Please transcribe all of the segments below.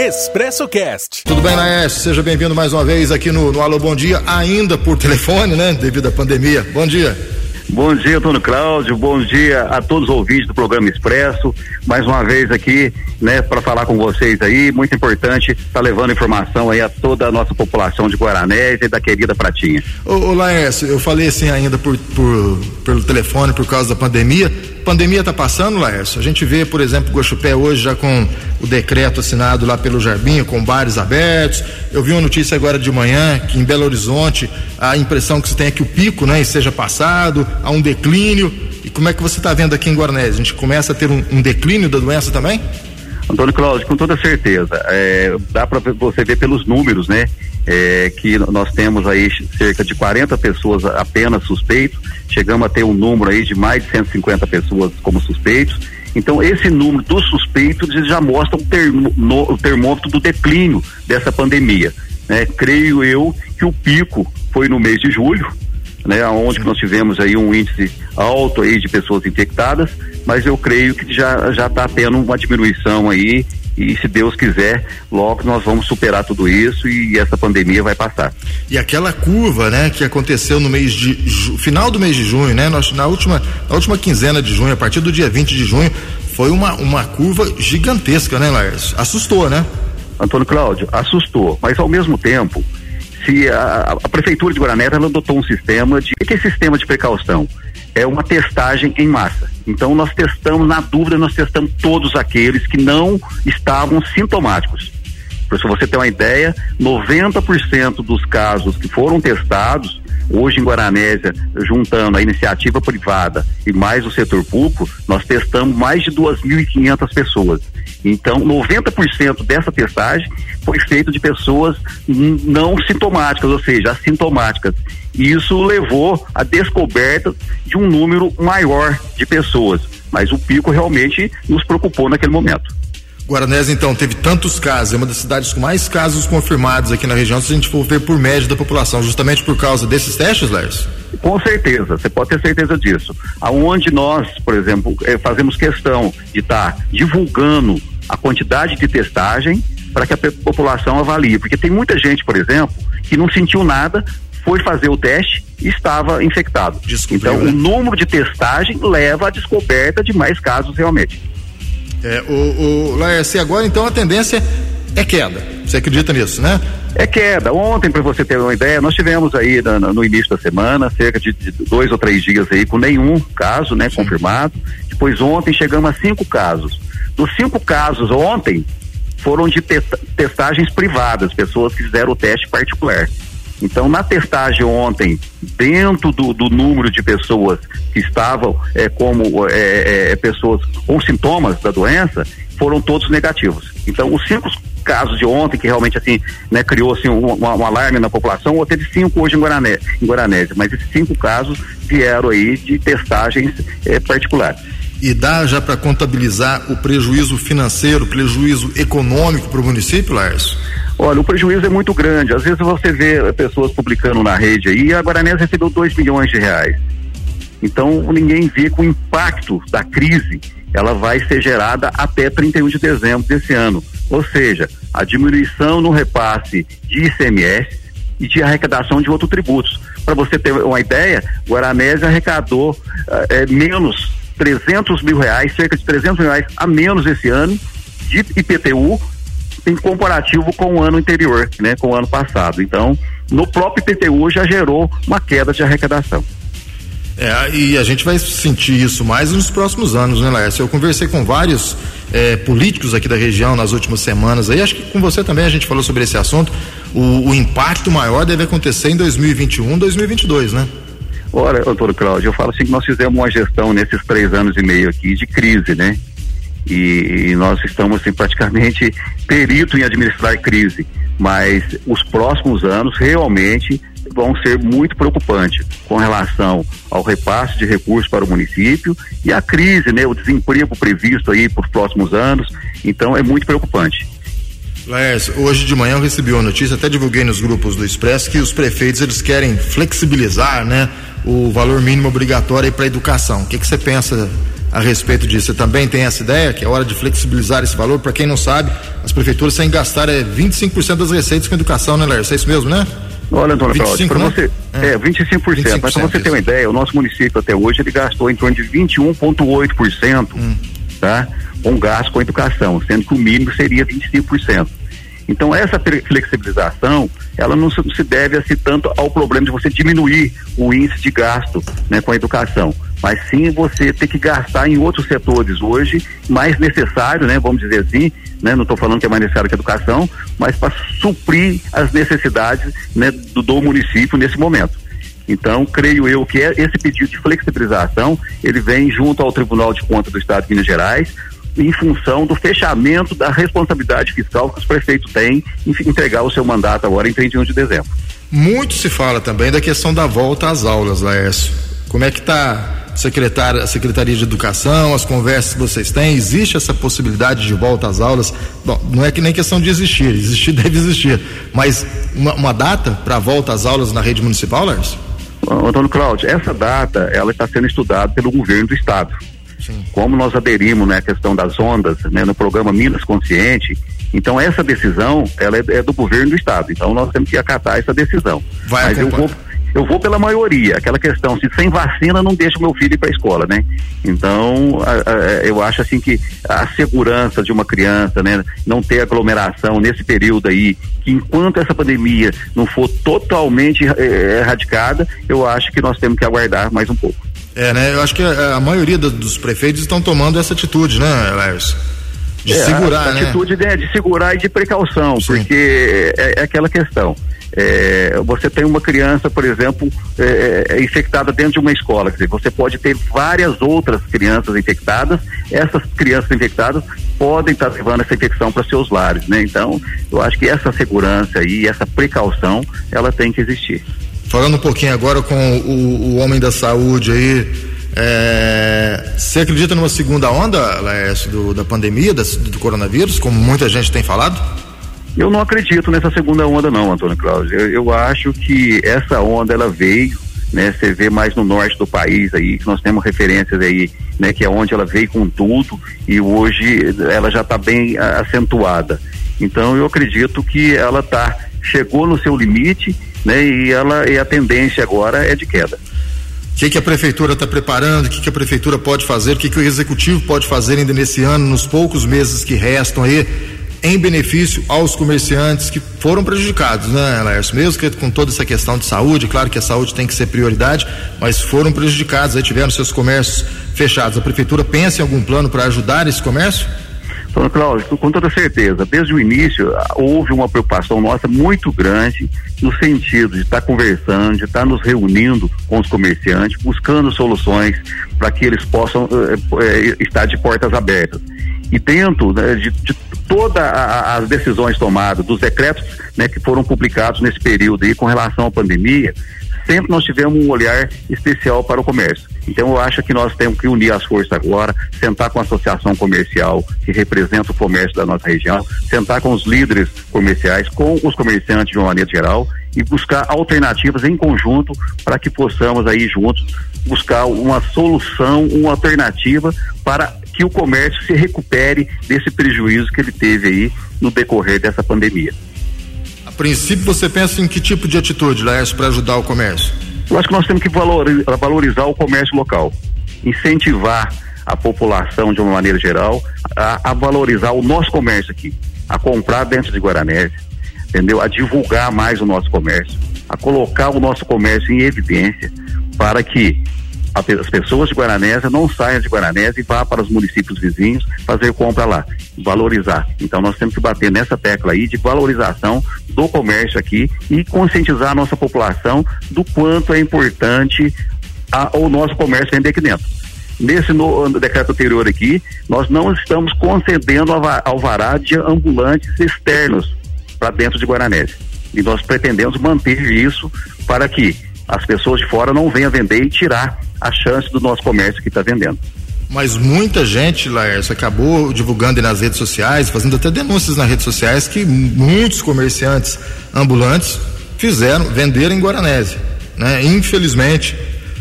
Expresso Cast. Tudo bem, Naes? Seja bem-vindo mais uma vez aqui no, no Alô Bom Dia, ainda por telefone, né? Devido à pandemia. Bom dia. Bom dia, Antônio Cláudio. Bom dia a todos os ouvintes do programa Expresso. Mais uma vez aqui, né, para falar com vocês aí. Muito importante estar tá levando informação aí a toda a nossa população de Guaranésia e da querida Pratinha. Ô, ô Laércio, eu falei assim ainda por, por, pelo telefone por causa da pandemia. Pandemia está passando, Laércio. A gente vê, por exemplo, Guaxupé hoje já com o decreto assinado lá pelo Jarbinho, com bares abertos. Eu vi uma notícia agora de manhã que em Belo Horizonte a impressão que se tem é que o pico, né, seja passado, há um declínio. E como é que você está vendo aqui em Guarnés? A gente começa a ter um, um declínio da doença também? Antônio Cláudio, com toda certeza. É, dá para você ver pelos números, né? É, que nós temos aí cerca de 40 pessoas apenas suspeitos, chegamos a ter um número aí de mais de 150 pessoas como suspeitos. Então, esse número dos suspeitos já mostra o, termo, no, o termômetro do declínio dessa pandemia. Né? Creio eu que o pico foi no mês de julho, né, onde nós tivemos aí um índice alto aí de pessoas infectadas, mas eu creio que já já está tendo uma diminuição aí e se Deus quiser, logo nós vamos superar tudo isso e essa pandemia vai passar. E aquela curva, né, que aconteceu no mês de final do mês de junho, né, nós, na última na última quinzena de junho, a partir do dia 20 de junho, foi uma uma curva gigantesca, né, Lars? Assustou, né? Antônio Cláudio, assustou, mas ao mesmo tempo, se a, a prefeitura de Guaranésia ela adotou um sistema de que é sistema de precaução? É uma testagem em massa. Então nós testamos, na dúvida, nós testamos todos aqueles que não estavam sintomáticos. Para você ter uma ideia, 90% dos casos que foram testados Hoje em Guaranésia, juntando a iniciativa privada e mais o setor público, nós testamos mais de 2.500 pessoas. Então, 90% dessa testagem foi feito de pessoas não sintomáticas, ou seja, assintomáticas. E isso levou à descoberta de um número maior de pessoas. Mas o pico realmente nos preocupou naquele momento. Guaranés, então, teve tantos casos, é uma das cidades com mais casos confirmados aqui na região, se a gente for ver por média da população, justamente por causa desses testes, Lars? Com certeza, você pode ter certeza disso. Aonde nós, por exemplo, eh, fazemos questão de estar tá divulgando a quantidade de testagem para que a população avalie, porque tem muita gente, por exemplo, que não sentiu nada, foi fazer o teste e estava infectado. Descobriu, então, né? o número de testagem leva à descoberta de mais casos realmente. É, o, o Laércio, agora então a tendência é queda. Você acredita nisso, né? É queda. Ontem, para você ter uma ideia, nós tivemos aí no, no início da semana cerca de, dois ou três dias aí com nenhum caso, né, Sim. confirmado. Depois ontem chegamos a cinco casos. Dos cinco casos ontem foram de te testagens privadas, pessoas que fizeram o teste particular. Então, na testagem ontem, dentro do, do número de pessoas que estavam é, como é, é, pessoas com sintomas da doença, foram todos negativos. Então, os cinco casos de ontem, que realmente assim, né, criou assim, um, um, alarme na população, ou teve cinco hoje em, Guarané, em Guaranésia, mas esses cinco casos vieram aí de testagens é, particulares. E dá já para contabilizar o prejuízo financeiro, prejuízo econômico para o município, Lars? Olha, o prejuízo é muito grande. Às vezes você vê pessoas publicando na rede aí, a Guaranés recebeu 2 milhões de reais. Então ninguém vê que o impacto da crise ela vai ser gerada até 31 de dezembro desse ano. Ou seja, a diminuição no repasse de ICMS e de arrecadação de outros tributos. Para você ter uma ideia, Guaranés arrecadou é, menos 300 mil reais, cerca de 300 mil reais a menos esse ano de IPTU em comparativo com o ano anterior, né, com o ano passado. Então, no próprio IPTU já gerou uma queda de arrecadação. É, e a gente vai sentir isso mais nos próximos anos, né, Laércio? Eu conversei com vários é, políticos aqui da região nas últimas semanas aí, acho que com você também a gente falou sobre esse assunto. O, o impacto maior deve acontecer em 2021, 2022, né? Ora, doutor Cláudio, eu falo assim que nós fizemos uma gestão nesses três anos e meio aqui de crise, né? E, e nós estamos assim, praticamente perito em administrar crise, mas os próximos anos realmente vão ser muito preocupantes com relação ao repasse de recursos para o município e a crise, né, o desemprego previsto aí por próximos anos. Então é muito preocupante. Laércio, hoje de manhã eu recebi uma notícia, até divulguei nos grupos do Expresso, que os prefeitos eles querem flexibilizar, né, o valor mínimo obrigatório para a educação. O que, que você pensa a respeito disso. Você também tem essa ideia que é hora de flexibilizar esse valor? Para quem não sabe, as prefeituras que gastar é, 25% das receitas com educação, né, Lércio? É isso mesmo, né? Olha, Antônio Cláudio, para né? você. É, é 25%, 25%. Mas para você ter uma ideia, o nosso município até hoje ele gastou em torno de 21,8%, hum. tá? Com gasto com educação, sendo que o mínimo seria 25%. Então essa flexibilização, ela não se deve assim tanto ao problema de você diminuir o índice de gasto, né, com a educação, mas sim você ter que gastar em outros setores hoje mais necessário, né, vamos dizer assim, né, não estou falando que é mais necessário que a educação, mas para suprir as necessidades, né, do, do município nesse momento. Então, creio eu que é esse pedido de flexibilização, ele vem junto ao Tribunal de Contas do Estado de Minas Gerais, em função do fechamento da responsabilidade fiscal que os prefeitos têm em entregar o seu mandato agora em 31 de dezembro. Muito se fala também da questão da volta às aulas, Laércio. Como é que está secretária, a Secretaria de Educação, as conversas que vocês têm? Existe essa possibilidade de volta às aulas? Bom, não é que nem questão de existir, existir deve existir, mas uma, uma data para a volta às aulas na rede municipal, Lércio? Antônio Cláudio, essa data ela está sendo estudada pelo governo do estado. Sim. Como nós aderimos né, à questão das ondas né, no programa Minas Consciente, então essa decisão ela é, é, do governo do estado. Então nós temos que acatar essa decisão. Vai Mas eu vou eu vou pela maioria, aquela questão, se sem vacina não deixa o meu filho ir para a escola, né? Então, a, a, eu acho assim que a segurança de uma criança, né, não ter aglomeração nesse período aí, que enquanto essa pandemia não for totalmente é, erradicada, eu acho que nós temos que aguardar mais um pouco. É, né? Eu acho que a, a maioria do, dos prefeitos estão tomando essa atitude, né, Lércio? De é, segurar, a, a né? atitude de, de, segurar e de precaução, Sim. porque é, é, aquela questão. É, você tem uma criança, por exemplo, é, é, infectada dentro de uma escola, quer dizer, você pode ter várias outras crianças infectadas, essas crianças infectadas podem estar levando essa infecção para seus lares, né? Então, eu acho que essa segurança e essa precaução, ela tem que existir. Falando um pouquinho agora com o, o homem da saúde aí, é, você acredita numa segunda onda, Laércio, do, da pandemia, do, coronavírus, como muita gente tem falado? Eu não acredito nessa segunda onda não, Antônio Cláudio. Eu, eu, acho que essa onda ela veio, né? Você vê mais no norte do país aí, que nós temos referências aí, né? Que é onde ela veio com tudo e hoje ela já está bem acentuada. Então eu acredito que ela tá chegou no seu limite né? E ela e a tendência agora é de queda. O que, que a prefeitura está preparando? O que, que a prefeitura pode fazer? O que, que o executivo pode fazer ainda nesse ano, nos poucos meses que restam aí, em benefício aos comerciantes que foram prejudicados, né, Laércio? Mesmo que com toda essa questão de saúde, claro que a saúde tem que ser prioridade, mas foram prejudicados, aí tiveram seus comércios fechados. A prefeitura pensa em algum plano para ajudar esse comércio? Então, Cláudio, com toda certeza, desde o início houve uma preocupação nossa muito grande no sentido de estar conversando, de estar nos reunindo com os comerciantes, buscando soluções para que eles possam eh, eh, estar de portas abertas. E dentro né, de, de todas as decisões tomadas, dos decretos né, que foram publicados nesse período aí com relação à pandemia, sempre nós tivemos um olhar especial para o comércio. Então eu acho que nós temos que unir as forças agora, sentar com a associação comercial que representa o comércio da nossa região, sentar com os líderes comerciais, com os comerciantes de uma maneira geral e buscar alternativas em conjunto para que possamos aí juntos buscar uma solução, uma alternativa para que o comércio se recupere desse prejuízo que ele teve aí no decorrer dessa pandemia princípio, você pensa em que tipo de atitude, Laércio, para ajudar o comércio? Eu acho que nós temos que valorizar, o comércio local, incentivar a população de uma maneira geral a, a, valorizar o nosso comércio aqui, a comprar dentro de Guaranese, entendeu? A divulgar mais o nosso comércio, a colocar o nosso comércio em evidência para que as pessoas de Guaranésia não saiam de Guaranésia e vá para os municípios vizinhos fazer compra lá, valorizar. Então nós temos que bater nessa tecla aí de valorização do comércio aqui e conscientizar a nossa população do quanto é importante a, o nosso comércio vender aqui dentro. Nesse no, no decreto anterior aqui, nós não estamos concedendo alvará de ambulantes externos para dentro de Guaranésia. E nós pretendemos manter isso para que as pessoas de fora não venham vender e tirar a chance do nosso comércio que está vendendo. Mas muita gente, Laércio, acabou divulgando nas redes sociais, fazendo até denúncias nas redes sociais, que muitos comerciantes ambulantes fizeram, venderam em Guaranese. Né? Infelizmente,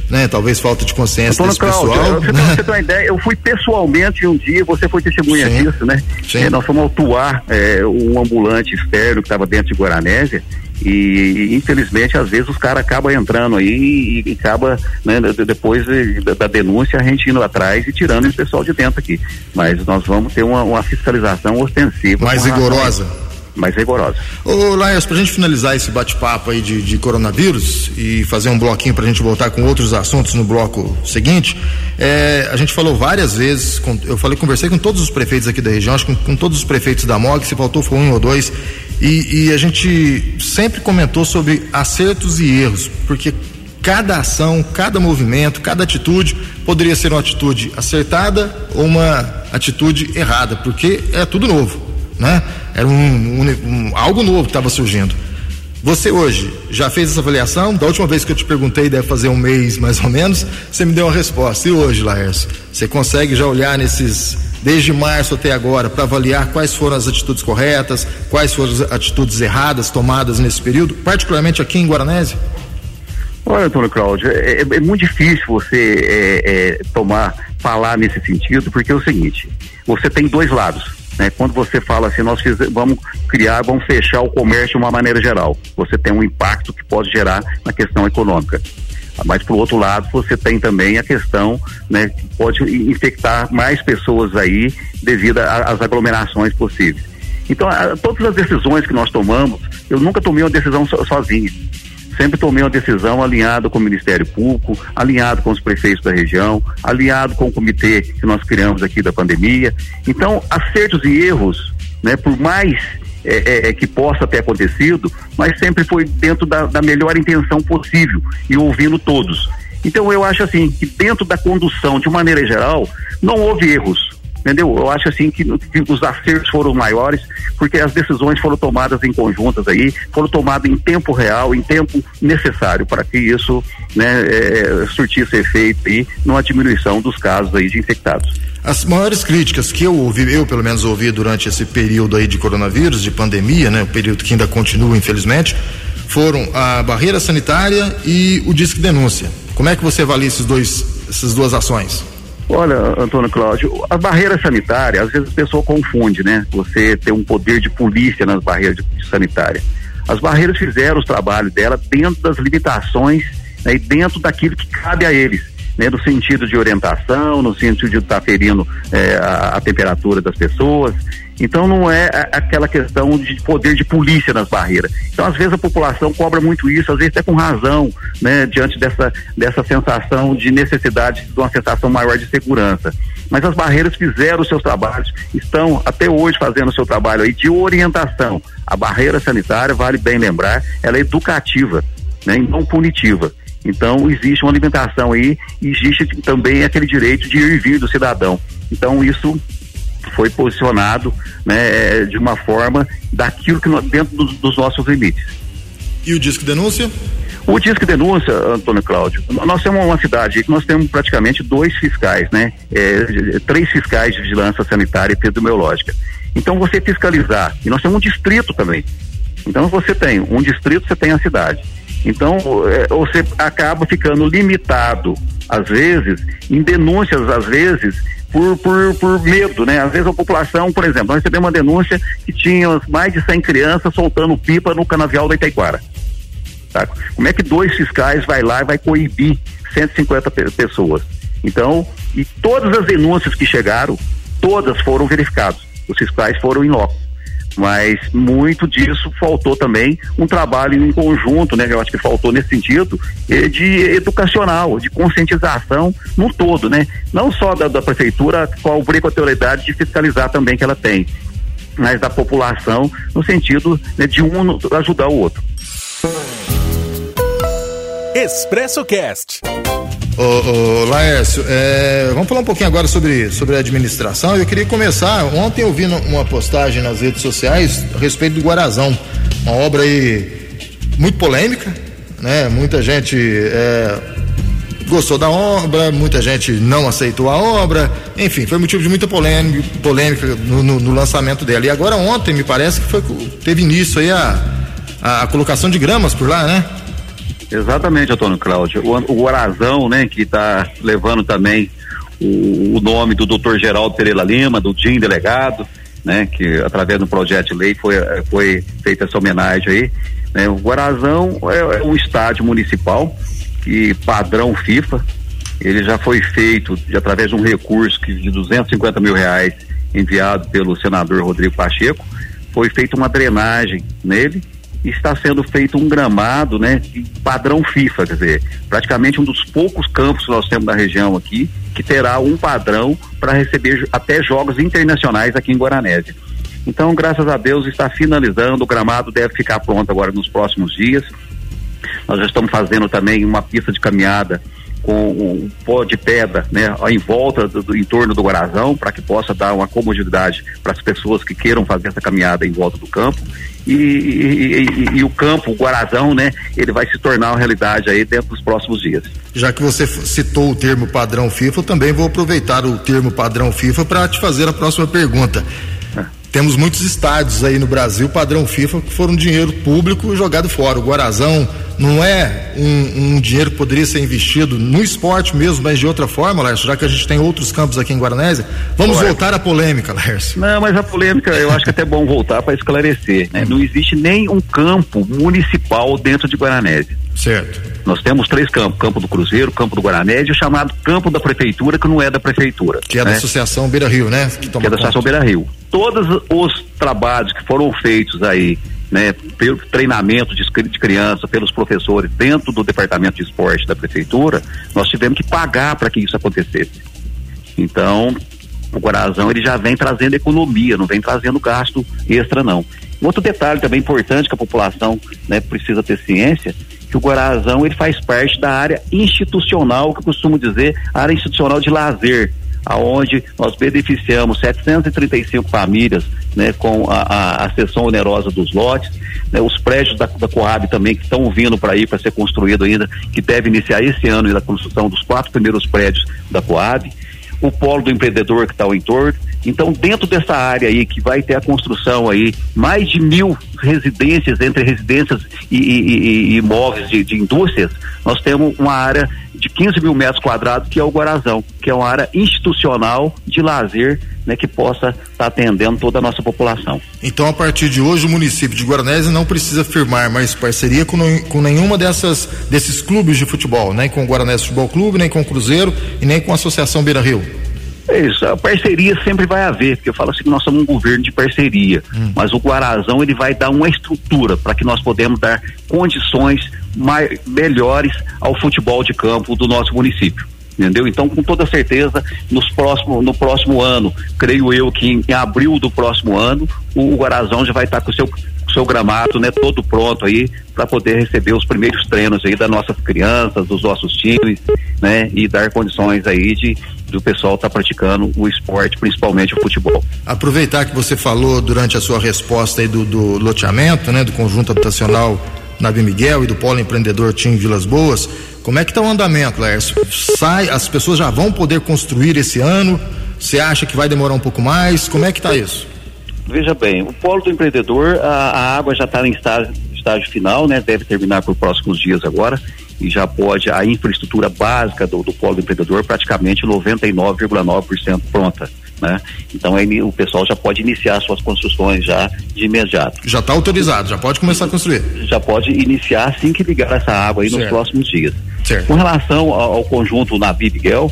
né? Talvez falta de consciência desse Cláudio, pessoal. Você, né? você tem uma ideia, eu fui pessoalmente um dia, você foi testemunha Sim. disso, né? Sim. É, nós fomos autuar é, um ambulante externo que estava dentro de Guaranésia e, infelizmente às vezes os caras acabam entrando aí e, e acaba, né, depois da, da, denúncia a gente indo atrás e tirando esse pessoal de dentro aqui. Mas nós vamos ter uma, uma fiscalização ostensiva. Mais rigorosa mais rigorosa. Ô Laias, para a gente finalizar esse bate-papo aí de, de, coronavírus e fazer um bloquinho para a gente voltar com outros assuntos no bloco seguinte, é, a gente falou várias vezes, com, eu falei, conversei com todos os prefeitos aqui da região, acho que com, com todos os prefeitos da MOG, se faltou foi um ou dois, e, e a gente sempre comentou sobre acertos e erros, porque cada ação, cada movimento, cada atitude poderia ser uma atitude acertada ou uma atitude errada, porque é tudo novo né? Era um, um, um algo novo que estava surgindo. Você hoje já fez essa avaliação? Da última vez que eu te perguntei, deve fazer um mês mais ou menos, você me deu uma resposta. E hoje, Laércio, você consegue já olhar nesses, desde março até agora, para avaliar quais foram as atitudes corretas, quais foram as atitudes erradas tomadas nesse período, particularmente aqui em Guaranese? Olha, Antônio Cláudio, é, é, é muito difícil você é, é, tomar, falar nesse sentido, porque é o seguinte, você tem dois lados né? Quando você fala assim, nós fiz, vamos criar, vamos fechar o comércio de uma maneira geral, você tem um impacto que pode gerar na questão econômica. Mas, por outro lado, você tem também a questão né, que pode infectar mais pessoas aí devido às aglomerações possíveis. Então, a, todas as decisões que nós tomamos, eu nunca tomei uma decisão so, sozinho sempre tomei uma decisão alinhado com o Ministério Público, alinhado com os prefeitos da região, alinhado com o comitê que nós criamos aqui da pandemia. Então, acertos e erros, né, por mais é, é, é, que possa ter acontecido, mas sempre foi dentro da, da melhor intenção possível e ouvindo todos. Então eu acho assim que dentro da condução, de maneira geral, não houve erros entendeu? Eu acho assim que, que, os acertos foram maiores, porque as decisões foram tomadas em conjuntas aí, foram tomadas em tempo real, em tempo necessário para que isso, né, é, surtisse efeito aí numa diminuição dos casos aí de infectados. As maiores críticas que eu ouvi, eu pelo menos ouvi durante esse período aí de coronavírus, de pandemia, né, o período que ainda continua, infelizmente, foram a barreira sanitária e o disque denúncia. Como é que você avalia esses dois, essas duas ações? Olha, Antônio Cláudio, a barreira sanitária, às vezes a pessoa confunde, né? Você tem um poder de polícia nas barreiras de, sanitárias. As barreiras fizeram os trabalhos dela dentro das limitações né, e dentro daquilo que cabe a eles. Né, no sentido de orientação, no sentido de estar tá ferindo é, a, a, temperatura das pessoas. Então não é aquela questão de poder de polícia nas barreiras. Então às vezes a população cobra muito isso, às vezes até com razão, né, diante dessa, dessa sensação de necessidade de uma sensação maior de segurança. Mas as barreiras fizeram os seus trabalhos, estão até hoje fazendo o seu trabalho aí de orientação. A barreira sanitária, vale bem lembrar, ela é educativa, né, e não punitiva. Então existe uma alimentação aí, existe também aquele direito de ir e vir do cidadão. Então isso foi posicionado né, de uma forma daquilo que nós, dentro dos, dos nossos limites. E o disco denúncia? O disco denúncia, Antônio Cláudio, nós temos uma cidade que nós temos praticamente dois fiscais, né? É, três fiscais de vigilância sanitária e epidemiológica. Então você fiscalizar, e nós temos um distrito também. Então você tem um distrito, você tem a cidade. Então é, você acaba ficando limitado, às vezes, em denúncias, às vezes, por, por, por medo, né? Às vezes a população, por exemplo, nós recebemos uma denúncia que tinha mais de 100 crianças soltando pipa no canavial da Itaiquara. Tá? Como é que dois fiscais vai lá e vai coibir 150 pessoas? Então, e todas as denúncias que chegaram, todas foram verificadas. Os fiscais foram em loco mas muito disso faltou também um trabalho em conjunto, né? Eu acho que faltou nesse sentido de educacional, de conscientização no todo, né? Não só da, da prefeitura com a obrigatoriedade de fiscalizar também que ela tem, mas da população no sentido né, de um ajudar o outro. Expresso Cast. Ô, ô Laércio, é, vamos falar um pouquinho agora sobre, sobre a administração. Eu queria começar. Ontem eu vi uma postagem nas redes sociais a respeito do Guarazão. Uma obra aí muito polêmica, né? Muita gente é, gostou da obra, muita gente não aceitou a obra. Enfim, foi motivo de muita polêmica, polêmica no, no, no lançamento dela. E agora ontem, me parece que foi, teve início aí a, a, a colocação de gramas por lá, né? Exatamente, Antônio Cláudio. O, o Guarazão, né, que está levando também o, o, nome do doutor Geraldo Pereira Lima, do DIN delegado, né, que através do projeto de lei foi, foi feita essa homenagem aí. Né, o Guarazão é, é um estádio municipal que padrão FIFA, ele já foi feito de, através de um recurso que, de 250 mil reais enviado pelo senador Rodrigo Pacheco, foi feita uma drenagem nele está sendo feito um gramado, né, padrão FIFA, quer dizer, praticamente um dos poucos campos que nós temos na região aqui que terá um padrão para receber até jogos internacionais aqui em Guaranésia. Então, graças a Deus, está finalizando, o gramado deve ficar pronto agora nos próximos dias. Nós já estamos fazendo também uma pista de caminhada com um pó de pedra, né, em volta do, do entorno do Guarazão, para que possa dar uma comodidade para as pessoas que queiram fazer essa caminhada em volta do campo. E, e, e, e, o campo, o Guarazão, né, ele vai se tornar uma realidade aí dentro dos próximos dias. Já que você citou o termo padrão FIFA, eu também vou aproveitar o termo padrão FIFA para te fazer a próxima pergunta. Temos muitos estádios aí no Brasil, padrão FIFA, que foram dinheiro público jogado fora. O Guarazão não é um, um, dinheiro que poderia ser investido no esporte mesmo, mas de outra forma, Lércio, já que a gente tem outros campos aqui em Guaranésia. Vamos Olha. voltar à polêmica, Lércio. Não, mas a polêmica eu acho que é até bom voltar para esclarecer. Né? Não existe nem um campo municipal dentro de Guaranésia. Certo. Nós temos três campos: Campo do Cruzeiro, Campo do Guaranésia e o chamado Campo da Prefeitura, que não é da Prefeitura. Que é né? da Associação Beira Rio, né? Que, que é da Associação Beira Rio todos os trabalhos que foram feitos aí, né, pelo treinamento de, de criança, pelos professores dentro do departamento de esporte da prefeitura, nós tivemos que pagar para que isso acontecesse. Então, o Guarazão ele já vem trazendo economia, não vem trazendo gasto extra não. Outro detalhe também importante que a população né, precisa ter ciência, que o Guarazão ele faz parte da área institucional, que eu costumo dizer, área institucional de lazer aonde nós beneficiamos 735 famílias né, com a, a, a sessão onerosa dos lotes, né, os prédios da, da Coab também que estão vindo para aí para ser construído ainda, que deve iniciar esse ano a construção dos quatro primeiros prédios da Coab, o polo do empreendedor que está ao entorno. Então, dentro dessa área aí que vai ter a construção aí, mais de mil residências entre residências e, e, e imóveis de, de indústrias, nós temos uma área de 15 mil metros quadrados, que é o Guarazão, que é uma área institucional de lazer né, que possa estar tá atendendo toda a nossa população. Então, a partir de hoje, o município de Guaranésia não precisa firmar mais parceria com, com nenhuma dessas desses clubes de futebol, nem com o Guaranésia Futebol Clube, nem com o Cruzeiro e nem com a Associação Beira Rio. É isso, a parceria sempre vai haver, porque eu falo assim que nós somos um governo de parceria, hum. mas o Guarazão ele vai dar uma estrutura para que nós podemos dar condições mais, melhores ao futebol de campo do nosso município entendeu? Então, com toda certeza, nos próximo, no próximo ano, creio eu que em, em abril do próximo ano, o, Guarazão já vai estar com o seu seu gramado, né, todo pronto aí para poder receber os primeiros treinos aí das nossas crianças, dos nossos times, né, e dar condições aí de do pessoal estar tá praticando o esporte, principalmente o futebol. Aproveitar que você falou durante a sua resposta aí do, do loteamento, né, do conjunto habitacional Nabi Miguel e do Polo Empreendedor Tim Vilas Boas, como é que está o andamento, Lércio? Sai, as pessoas já vão poder construir esse ano? Você acha que vai demorar um pouco mais? Como é que está isso? Veja bem, o polo do empreendedor, a, a água já está em estágio, estágio final, né? Deve terminar por próximos dias agora e já pode a infraestrutura básica do, do polo do empreendedor praticamente 99,9% pronta. Né? Então aí, o pessoal já pode iniciar suas construções já de imediato. Já está autorizado, já pode começar a construir. Já pode iniciar assim que ligar essa água aí certo. nos próximos dias. Certo. Com relação ao, ao conjunto Nabi Miguel,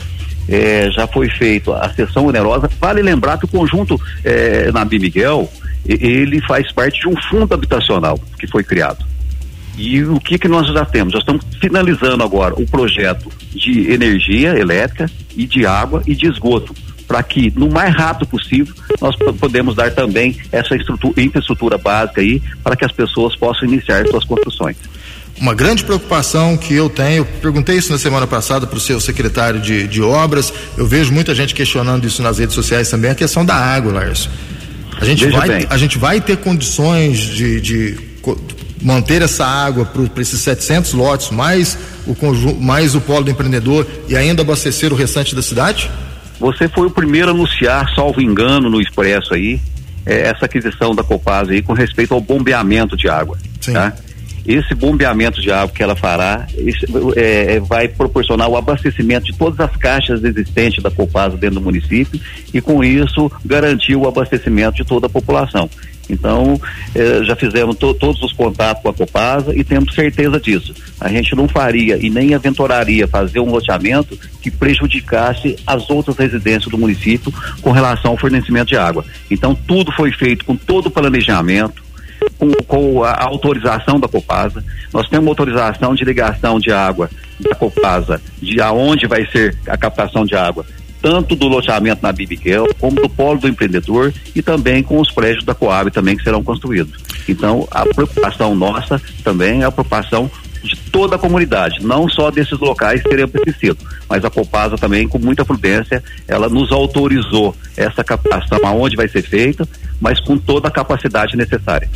é, já foi feito a sessão onerosa. Vale lembrar que o conjunto é, Miguel, ele faz parte de um fundo habitacional que foi criado. E o que que nós já temos? Já estamos finalizando agora o projeto de energia elétrica e de água e de esgoto para que no mais rápido possível nós podemos dar também essa infraestrutura básica aí para que as pessoas possam iniciar suas construções. Uma grande preocupação que eu tenho, perguntei isso na semana passada para o seu secretário de, de obras, eu vejo muita gente questionando isso nas redes sociais também, a questão da água, Lárcio. A gente, vai, a gente vai ter condições de, de manter essa água para esses 700 lotes, mais o, conjunto, mais o polo do empreendedor e ainda abastecer o restante da cidade? Você foi o primeiro a anunciar, salvo engano, no Expresso aí, é, essa aquisição da Copasa aí com respeito ao bombeamento de água. Sim. Tá? esse bombeamento de água que ela fará esse, é, é, vai proporcionar o abastecimento de todas as caixas existentes da Copasa dentro do município e com isso garantir o abastecimento de toda a população. Então, eh, já fizemos to todos os contatos com a Copasa e temos certeza disso. A gente não faria e nem aventuraria fazer um loteamento que prejudicasse as outras residências do município com relação ao fornecimento de água. Então, tudo foi feito com todo o planejamento, com, com a autorização da Copasa. Nós temos autorização de ligação de água da Copasa, de aonde vai ser a captação de água tanto do loteamento na Bibiquel, como do polo do empreendedor e também com os prédios da Coab também que serão construídos. Então, a preocupação nossa também é a preocupação de toda a comunidade, não só desses locais que teriam preciso, mas a Copasa também, com muita prudência, ela nos autorizou essa captação aonde vai ser feita, mas com toda a capacidade necessária.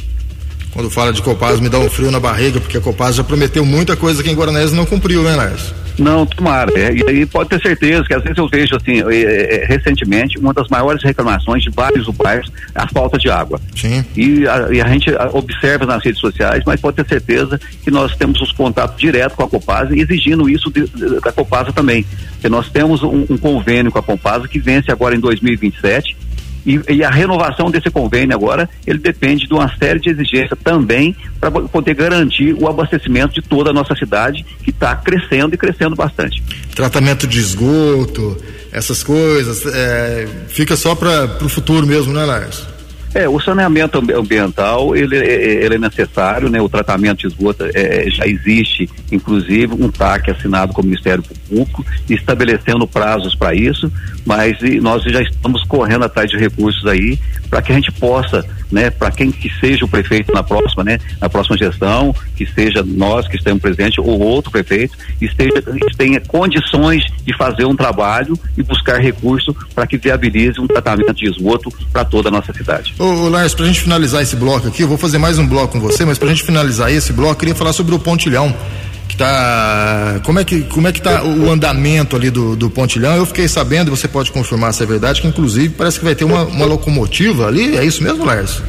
Quando fala de Copasa, me dá um frio na barriga, porque a Copasa já prometeu muita coisa que em Guaranés não cumpriu, né, Lars? Não, tomara. É, e aí pode ter certeza que às vezes eu vejo, assim, é, é, recentemente, uma das maiores reclamações de vários bairros é a falta de água. Sim. E a, e a gente observa nas redes sociais, mas pode ter certeza que nós temos os contatos direto com a Copasa exigindo isso de, de, da Copasa também. Porque nós temos um, um convênio com a Copasa que vence agora em 2027 e, e, a renovação desse convênio agora, ele depende de uma série de exigências também para poder garantir o abastecimento de toda a nossa cidade, que está crescendo e crescendo bastante. Tratamento de esgoto, essas coisas, é, fica só para o futuro mesmo, né, Lars? É, o saneamento ambiental, ele, é, é, ele é necessário, né? O tratamento de esgoto é, já existe, inclusive, um TAC assinado com o Ministério Público, estabelecendo prazos para isso, mas nós já estamos correndo atrás de recursos aí para que a gente possa, né, para quem que seja o prefeito na próxima, né, na próxima gestão, que seja nós que estamos presentes ou outro prefeito, esteja tenha condições de fazer um trabalho e buscar recurso para que viabilize um tratamento de esgoto para toda a nossa cidade. Ô, ô Lars, pra gente finalizar esse bloco aqui, eu vou fazer mais um bloco com você, mas pra gente finalizar esse bloco, eu queria falar sobre o pontilhão. Que tá. Como é que, como é que tá o andamento ali do, do pontilhão? Eu fiquei sabendo, você pode confirmar se é verdade, que inclusive parece que vai ter uma, uma locomotiva ali, é isso mesmo, Lars?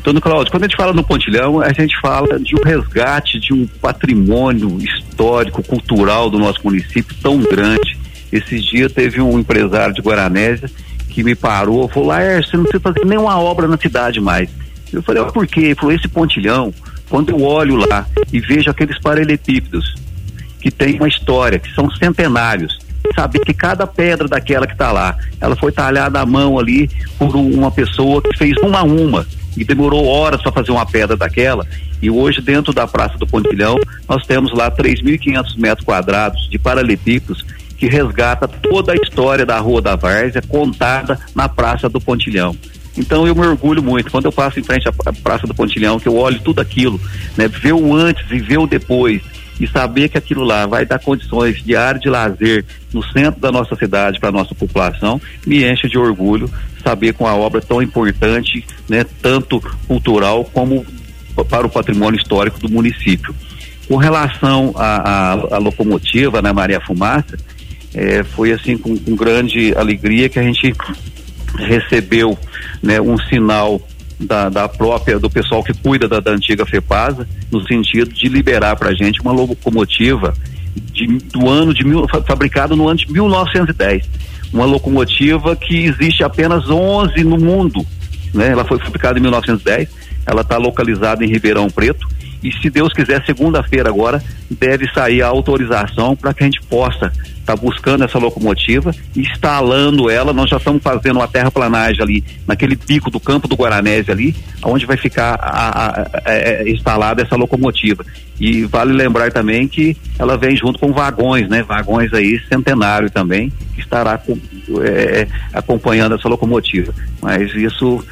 Então, Cláudio, quando a gente fala no pontilhão, a gente fala de um resgate de um patrimônio histórico, cultural do nosso município tão grande. Esses dias teve um empresário de Guaranésia que me parou, falou, Laércio, você não precisa fazer nenhuma obra na cidade mais. Eu falei, ah, por quê? Ele falou, esse pontilhão, quando eu olho lá e vejo aqueles paralelepípedos que tem uma história, que são centenários, saber que cada pedra daquela que está lá, ela foi talhada à mão ali por uma pessoa que fez uma a uma e demorou horas para fazer uma pedra daquela. E hoje, dentro da Praça do Pontilhão, nós temos lá 3.500 metros quadrados de paralelepípedos que resgata toda a história da Rua da Várzea contada na Praça do Pontilhão. Então eu me orgulho muito. Quando eu passo em frente à Praça do Pontilhão, que eu olho tudo aquilo, né, ver o antes e ver o depois, e saber que aquilo lá vai dar condições de área de lazer no centro da nossa cidade para a nossa população, me enche de orgulho saber com a obra tão importante, né, tanto cultural como para o patrimônio histórico do município. Com relação à locomotiva, né, Maria Fumaça, é, foi assim com, com, grande alegria que a gente recebeu né, um sinal da, da, própria do pessoal que cuida da, da antiga FEPASA no sentido de liberar para a gente uma locomotiva de, do ano de mil, fabricada no ano de 1910 uma locomotiva que existe apenas 11 no mundo né? Ela foi fabricada em 1910 ela está localizada em Ribeirão Preto e se Deus quiser segunda-feira agora deve sair a autorização para que a gente possa está buscando essa locomotiva, instalando ela. Nós já estamos fazendo uma terraplanagem ali, naquele pico do campo do Guaranese ali, onde vai ficar a, a, a, é, instalada essa locomotiva. E vale lembrar também que ela vem junto com vagões, né? Vagões aí centenário também, que estará é, acompanhando essa locomotiva. Mas isso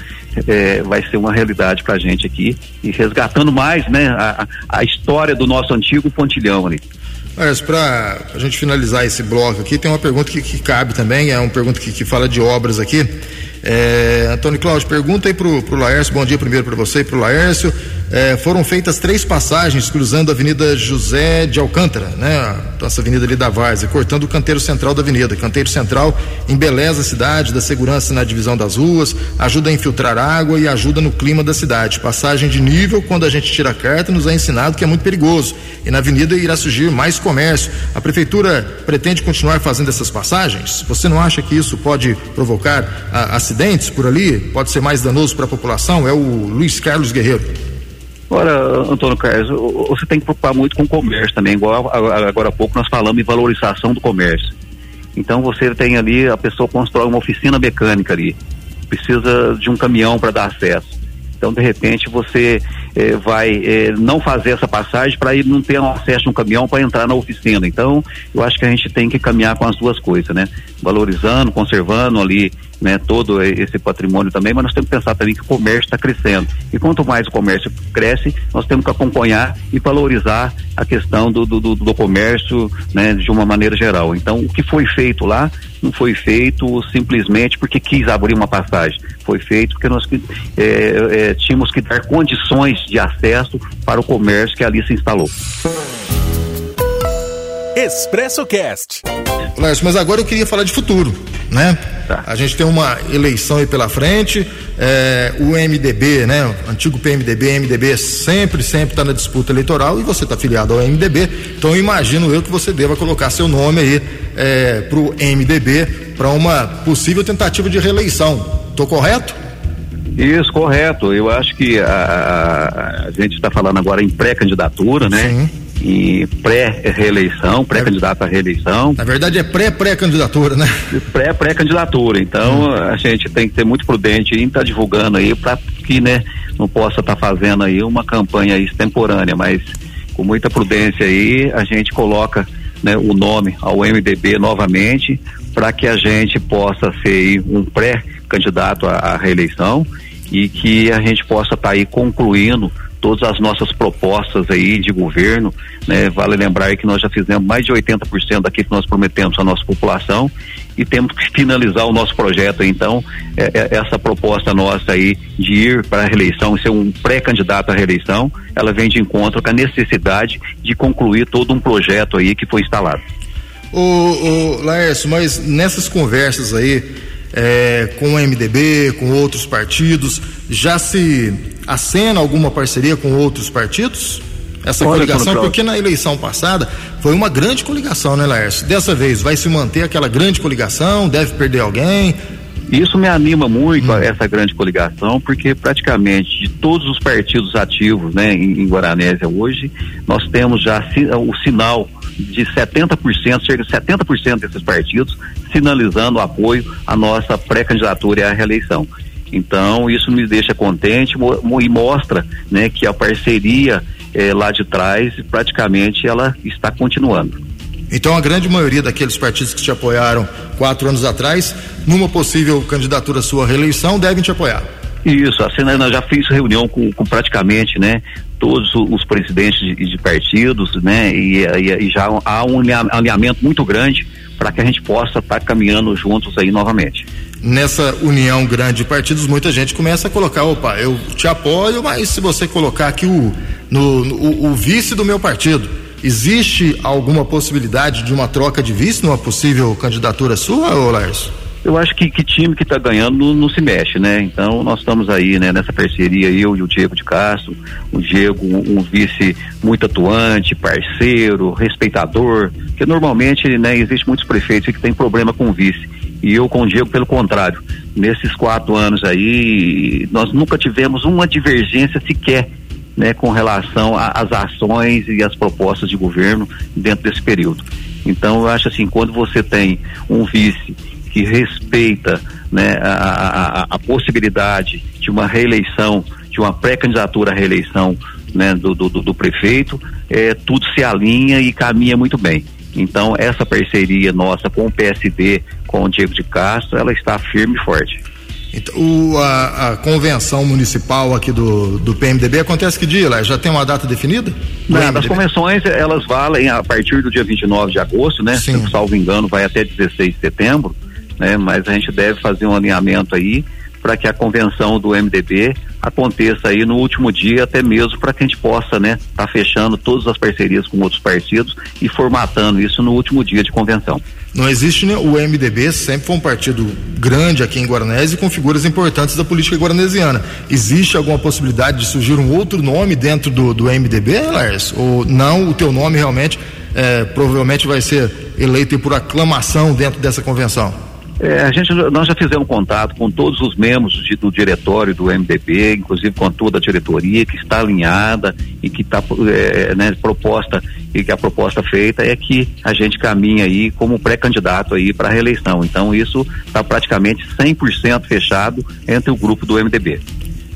é, vai ser uma realidade para a gente aqui e resgatando mais, né? A, a história do nosso antigo pontilhão ali. Mas para a gente finalizar esse bloco aqui, tem uma pergunta que, que cabe também, é uma pergunta que, que fala de obras aqui. É, Antônio Cláudio, pergunta aí pro, pro Laércio, bom dia primeiro para você e pro Laércio. Eh, foram feitas três passagens cruzando a Avenida José de Alcântara, né? Essa avenida ali da Várzea, cortando o canteiro central da avenida. Canteiro central embeleza a cidade, dá segurança na divisão das ruas, ajuda a infiltrar água e ajuda no clima da cidade. Passagem de nível, quando a gente tira a carta, nos é ensinado que é muito perigoso. E na avenida irá surgir mais comércio. A prefeitura pretende continuar fazendo essas passagens? Você não acha que isso pode provocar a, acidentes por ali? Pode ser mais danoso para a população? É o Luiz Carlos Guerreiro. Ora, Antônio Carlos, você tem que preocupar muito com o comércio também. Igual agora há pouco nós falamos em valorização do comércio. Então você tem ali, a pessoa constrói uma oficina mecânica ali, precisa de um caminhão para dar acesso. Então, de repente, você eh, vai eh, não fazer essa passagem para não ter acesso no caminhão para entrar na oficina. Então, eu acho que a gente tem que caminhar com as duas coisas, né? Valorizando, conservando ali né, todo esse patrimônio também, mas nós temos que pensar também que o comércio está crescendo. E quanto mais o comércio cresce, nós temos que acompanhar e valorizar a questão do, do, do, do comércio né, de uma maneira geral. Então, o que foi feito lá não foi feito simplesmente porque quis abrir uma passagem. Foi feito porque nós é, é, tínhamos que dar condições de acesso para o comércio que ali se instalou. Expresso Cast. Mas agora eu queria falar de futuro, né? Tá. A gente tem uma eleição aí pela frente, é, o MDB, né? O antigo PMDB, MDB sempre, sempre está na disputa eleitoral e você está filiado ao MDB, então imagino eu que você deva colocar seu nome aí é, para o MDB para uma possível tentativa de reeleição. Tô correto? Isso, correto. Eu acho que a, a, a gente está falando agora em pré-candidatura, né? Sim em pré-reeleição, pré-candidato à reeleição. Na verdade é pré-pré-candidatura, né? Pré-pré-candidatura. Então hum. a gente tem que ser muito prudente em estar tá divulgando aí para que, né, não possa estar tá fazendo aí uma campanha extemporânea, mas com muita prudência aí a gente coloca né, o nome ao MDB novamente para que a gente possa ser um pré-candidato à, à reeleição e que a gente possa estar tá aí concluindo todas as nossas propostas aí de governo, né? Vale lembrar que nós já fizemos mais de 80% daquilo que nós prometemos à nossa população e temos que finalizar o nosso projeto. Então, é, é, essa proposta nossa aí de ir para a reeleição, ser um pré-candidato à reeleição, ela vem de encontro com a necessidade de concluir todo um projeto aí que foi instalado. O Laércio, mas nessas conversas aí é, com o MDB, com outros partidos, já se acena alguma parceria com outros partidos? Essa Olha, coligação, porque na eleição passada foi uma grande coligação, né, Laércio? Dessa vez vai se manter aquela grande coligação? Deve perder alguém? Isso me anima muito hum. essa grande coligação, porque praticamente de todos os partidos ativos, né, em, em Guaranésia hoje, nós temos já o sinal de 70%, cerca de 70% desses partidos sinalizando apoio à nossa pré-candidatura à reeleição. Então, isso me deixa contente e mostra né, que a parceria eh, lá de trás, praticamente, ela está continuando. Então, a grande maioria daqueles partidos que te apoiaram quatro anos atrás, numa possível candidatura à sua reeleição, devem te apoiar. Isso, né, eu já fiz reunião com, com praticamente, né, todos os presidentes de, de partidos, né, e, e, e, já há um alinhamento muito grande para que a gente possa estar tá caminhando juntos aí novamente nessa união grande de partidos, muita gente começa a colocar, opa, eu te apoio, mas se você colocar aqui o, no, no o, o, vice do meu partido, existe alguma possibilidade de uma troca de vice numa possível candidatura sua, ô? Eu acho que, que time que está ganhando não, não, se mexe, né? Então nós estamos aí, né, nessa parceria, eu e o Diego de Castro, o Diego, um, vice muito atuante, parceiro, respeitador, porque normalmente, né, existe muitos prefeitos que tem problema com o vice e eu com o Diego, pelo contrário, nesses quatro anos aí, nós nunca tivemos uma divergência sequer né, com relação às ações e às propostas de governo dentro desse período. Então, eu acho assim, quando você tem um vice que respeita né, a, a, a possibilidade de uma reeleição, de uma pré-candidatura à reeleição né, do, do, do, prefeito, é, tudo se alinha e caminha muito bem. Então, essa parceria nossa com o PSD, com o Diego de Castro, ela está firme e forte. Então, o, a, a, convenção municipal aqui do, do PMDB acontece que dia? Lá? Já tem uma data definida? Não, as convenções elas valem a partir do dia 29 de agosto, né? Sim. Se salvo engano, vai até 16 de setembro, né? Mas a gente deve fazer um alinhamento aí para que a convenção do MDB aconteça aí no último dia, até mesmo para que a gente possa, né, estar tá fechando todas as parcerias com outros partidos e formatando isso no último dia de convenção. Não existe né, o MDB, sempre foi um partido grande aqui em Guaranese com figuras importantes da política guaranesiana. Existe alguma possibilidade de surgir um outro nome dentro do, do MDB, Lars? Ou não, o teu nome realmente é, provavelmente vai ser eleito por aclamação dentro dessa convenção? É, a gente, nós já fizemos contato com todos os membros de, do diretório do MDB, inclusive com toda a diretoria que está alinhada e que está é, né, proposta e que a proposta feita é que a gente caminha aí como pré-candidato aí para a reeleição. Então isso está praticamente 100% fechado entre o grupo do MDB.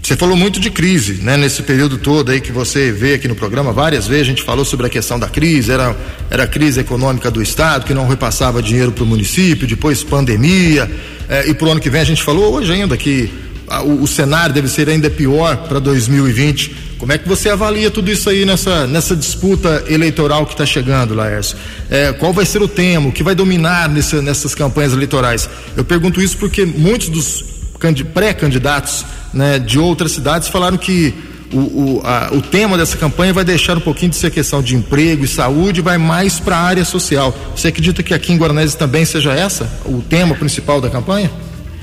Você falou muito de crise, né? Nesse período todo aí que você vê aqui no programa, várias vezes a gente falou sobre a questão da crise, era, era a crise econômica do Estado, que não repassava dinheiro para o município, depois pandemia, eh, e para o ano que vem a gente falou hoje ainda que a, o, o, cenário deve ser ainda pior para 2020. Como é que você avalia tudo isso aí nessa, nessa disputa eleitoral que está chegando, Laércio? É, qual vai ser o tema, o que vai dominar nessa, nessas campanhas eleitorais? Eu pergunto isso porque muitos dos pré-candidatos né, de outras cidades falaram que o, o, a, o tema dessa campanha vai deixar um pouquinho de ser questão de emprego e saúde, vai mais para a área social. Você acredita que aqui em Guaranese também seja essa o tema principal da campanha?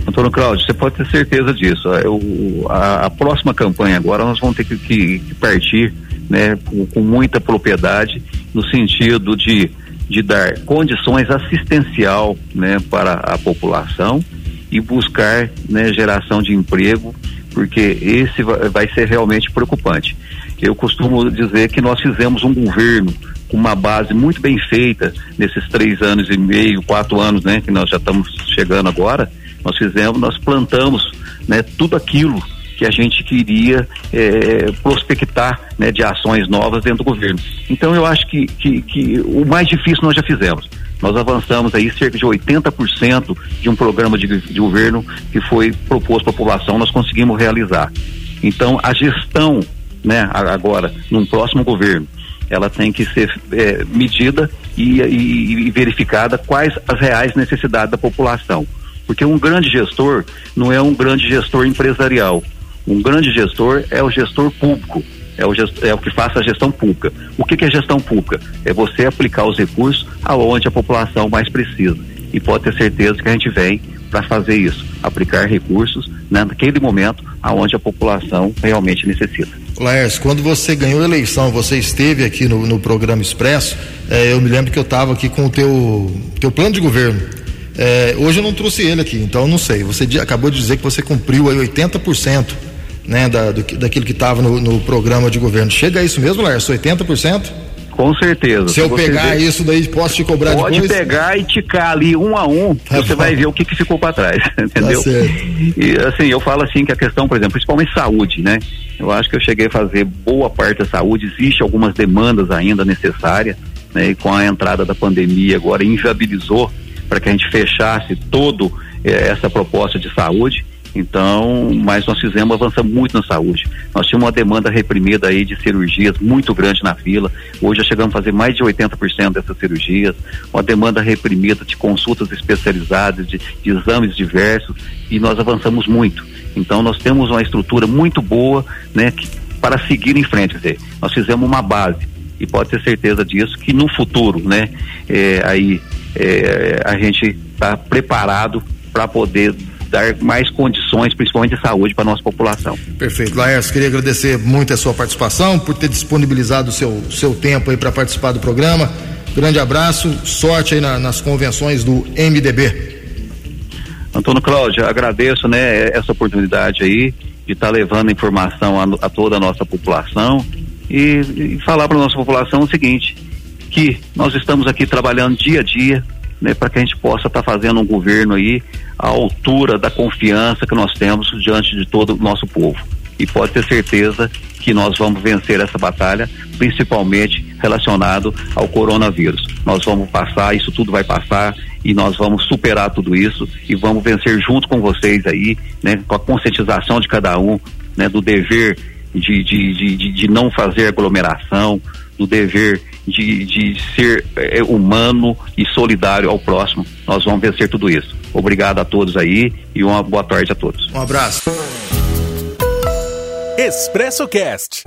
Antônio Cláudio, você pode ter certeza disso. Eu, a, a, próxima campanha agora nós vamos ter que, que, que partir né, com, com, muita propriedade no sentido de, de dar condições assistencial né, para a população e buscar né, geração de emprego, porque esse vai ser realmente preocupante. Eu costumo dizer que nós fizemos um governo com uma base muito bem feita nesses três anos e meio, quatro anos, né, que nós já estamos chegando agora. Nós fizemos, nós plantamos, né, tudo aquilo que a gente queria é, prospectar né, de ações novas dentro do governo. Então eu acho que, que, que o mais difícil nós já fizemos. Nós avançamos aí cerca de 80% de um programa de, de governo que foi proposto à população, nós conseguimos realizar. Então, a gestão, né, agora, num próximo governo, ela tem que ser é, medida e, e, e verificada quais as reais necessidades da população. Porque um grande gestor não é um grande gestor empresarial. Um grande gestor é o gestor público é o, é o que faça a gestão pública. O que, que é gestão pública? É você aplicar os recursos aonde a população mais precisa. E pode ter certeza que a gente vem para fazer isso, aplicar recursos né, naquele momento aonde a população realmente necessita. Laércio, quando você ganhou a eleição, você esteve aqui no, no programa Expresso, eh, eu me lembro que eu estava aqui com o teu, teu plano de governo. Eh, hoje eu não trouxe ele aqui, então não sei. Você acabou de dizer que você cumpriu aí 80% né, da, do, daquilo que estava no, no, programa de governo. Chega a isso mesmo, Lars? 80%? Com certeza. Se eu pegar isso daí, posso te cobrar Pode depois? Pode pegar e ticar ali um a um, tá você vai ver o que, que ficou para trás, entendeu? Tá e assim, eu falo assim que a questão, por exemplo, principalmente saúde, né? Eu acho que eu cheguei a fazer boa parte da saúde, existe algumas demandas ainda necessárias, né? E com a entrada da pandemia agora inviabilizou para que a gente fechasse todo eh, essa proposta de saúde. Então, mas nós fizemos, avançamos muito na saúde. Nós tínhamos uma demanda reprimida aí de cirurgias muito grande na fila. Hoje já chegamos a fazer mais de 80% dessas cirurgias. Uma demanda reprimida de consultas especializadas, de, de exames diversos, e nós avançamos muito. Então, nós temos uma estrutura muito boa, né, que, para seguir em frente. Quer dizer, nós fizemos uma base e pode ter certeza disso que no futuro, né, é, aí é, a gente está preparado para poder dar mais condições, principalmente de saúde, para nossa população. Perfeito. Laércio, queria agradecer muito a sua participação, por ter disponibilizado o seu, seu tempo aí para participar do programa. Grande abraço, sorte aí na, nas convenções do MDB. Antônio Cláudio, agradeço né, essa oportunidade aí de estar tá levando informação a, a, toda a nossa população e, e falar para a nossa população o seguinte, que nós estamos aqui trabalhando dia a dia né, para que a gente possa estar tá fazendo um governo aí à altura da confiança que nós temos diante de todo o nosso povo. E pode ter certeza que nós vamos vencer essa batalha, principalmente relacionado ao coronavírus. Nós vamos passar, isso tudo vai passar e nós vamos superar tudo isso e vamos vencer junto com vocês aí, né, com a conscientização de cada um, né, do dever de, de, de, de não fazer aglomeração, do dever de, de ser é, humano e solidário ao próximo. Nós vamos vencer tudo isso. Obrigado a todos aí e uma boa tarde a todos. Um abraço. Expresso Cast.